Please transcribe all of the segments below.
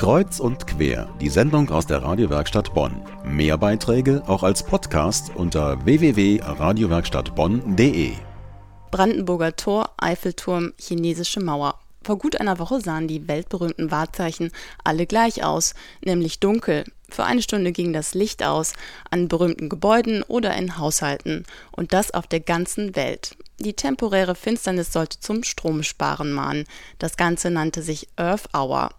Kreuz und quer, die Sendung aus der Radiowerkstatt Bonn. Mehr Beiträge auch als Podcast unter www.radiowerkstattbonn.de. Brandenburger Tor, Eiffelturm, chinesische Mauer. Vor gut einer Woche sahen die weltberühmten Wahrzeichen alle gleich aus, nämlich dunkel. Für eine Stunde ging das Licht aus, an berühmten Gebäuden oder in Haushalten. Und das auf der ganzen Welt. Die temporäre Finsternis sollte zum Stromsparen mahnen. Das Ganze nannte sich Earth Hour.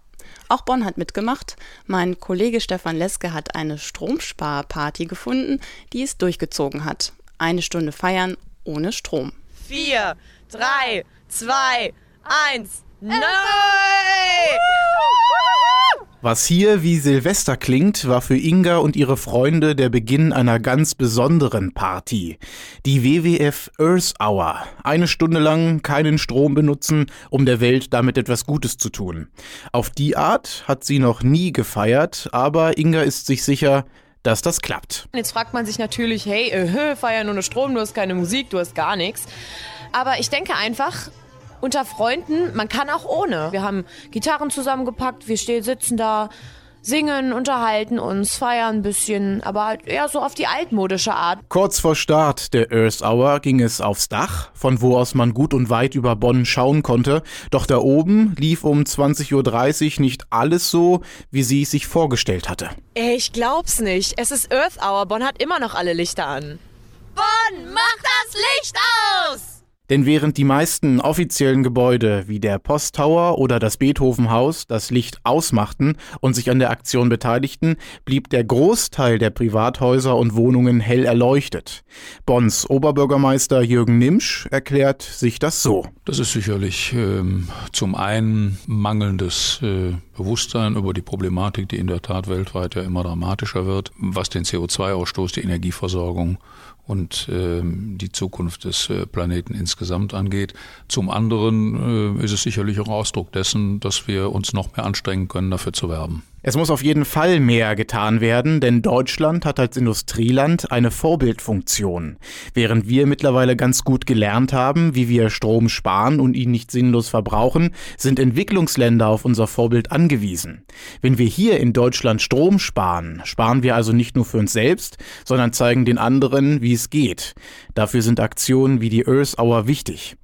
Auch Bonn hat mitgemacht. Mein Kollege Stefan Leske hat eine Stromsparparty gefunden, die es durchgezogen hat. Eine Stunde feiern ohne Strom. Vier, drei, zwei, eins. Neu! Was hier wie Silvester klingt, war für Inga und ihre Freunde der Beginn einer ganz besonderen Party. Die WWF Earth Hour. Eine Stunde lang keinen Strom benutzen, um der Welt damit etwas Gutes zu tun. Auf die Art hat sie noch nie gefeiert, aber Inga ist sich sicher, dass das klappt. Jetzt fragt man sich natürlich, hey, äh, feiern ohne Strom, du hast keine Musik, du hast gar nichts. Aber ich denke einfach, unter Freunden, man kann auch ohne. Wir haben Gitarren zusammengepackt, wir stehen, sitzen da, singen, unterhalten uns, feiern ein bisschen, aber halt eher so auf die altmodische Art. Kurz vor Start der Earth Hour ging es aufs Dach, von wo aus man gut und weit über Bonn schauen konnte. Doch da oben lief um 20.30 Uhr nicht alles so, wie sie es sich vorgestellt hatte. Ey, ich glaub's nicht. Es ist Earth Hour. Bonn hat immer noch alle Lichter an. Bonn, mach das Licht aus! Denn während die meisten offiziellen Gebäude wie der Posttower oder das Beethovenhaus das Licht ausmachten und sich an der Aktion beteiligten, blieb der Großteil der Privathäuser und Wohnungen hell erleuchtet. Bonns Oberbürgermeister Jürgen Nimsch erklärt sich das so. Das ist sicherlich ähm, zum einen mangelndes äh, Bewusstsein über die Problematik, die in der Tat weltweit ja immer dramatischer wird, was den CO2-Ausstoß, die Energieversorgung und äh, die Zukunft des äh, Planeten insgesamt angeht. Zum anderen äh, ist es sicherlich auch Ausdruck dessen, dass wir uns noch mehr anstrengen können, dafür zu werben. Es muss auf jeden Fall mehr getan werden, denn Deutschland hat als Industrieland eine Vorbildfunktion. Während wir mittlerweile ganz gut gelernt haben, wie wir Strom sparen und ihn nicht sinnlos verbrauchen, sind Entwicklungsländer auf unser Vorbild angewiesen. Wenn wir hier in Deutschland Strom sparen, sparen wir also nicht nur für uns selbst, sondern zeigen den anderen, wie es geht. Dafür sind Aktionen wie die Earth Hour wichtig.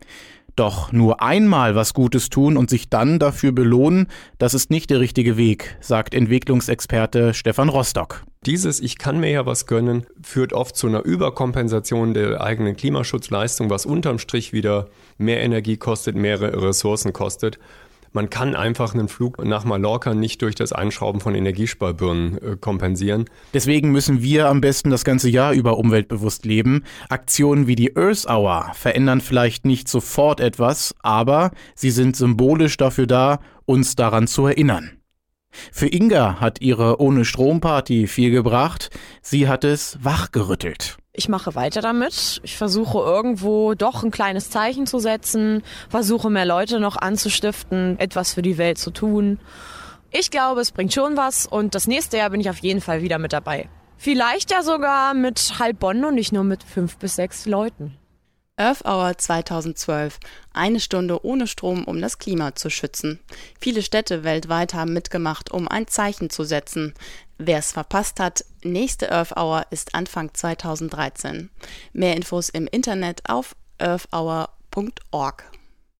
Doch nur einmal was Gutes tun und sich dann dafür belohnen, das ist nicht der richtige Weg, sagt Entwicklungsexperte Stefan Rostock. Dieses Ich kann mir ja was gönnen führt oft zu einer Überkompensation der eigenen Klimaschutzleistung, was unterm Strich wieder mehr Energie kostet, mehr Ressourcen kostet. Man kann einfach einen Flug nach Mallorca nicht durch das Einschrauben von Energiesparbirnen äh, kompensieren. Deswegen müssen wir am besten das ganze Jahr über umweltbewusst leben. Aktionen wie die Earth Hour verändern vielleicht nicht sofort etwas, aber sie sind symbolisch dafür da, uns daran zu erinnern. Für Inga hat ihre Ohne Strom Party viel gebracht. Sie hat es wachgerüttelt. Ich mache weiter damit. Ich versuche irgendwo doch ein kleines Zeichen zu setzen, versuche mehr Leute noch anzustiften, etwas für die Welt zu tun. Ich glaube, es bringt schon was und das nächste Jahr bin ich auf jeden Fall wieder mit dabei. Vielleicht ja sogar mit halb Bonn und nicht nur mit fünf bis sechs Leuten. Earth Hour 2012. Eine Stunde ohne Strom, um das Klima zu schützen. Viele Städte weltweit haben mitgemacht, um ein Zeichen zu setzen. Wer es verpasst hat, nächste Earth Hour ist Anfang 2013. Mehr Infos im Internet auf earthhour.org.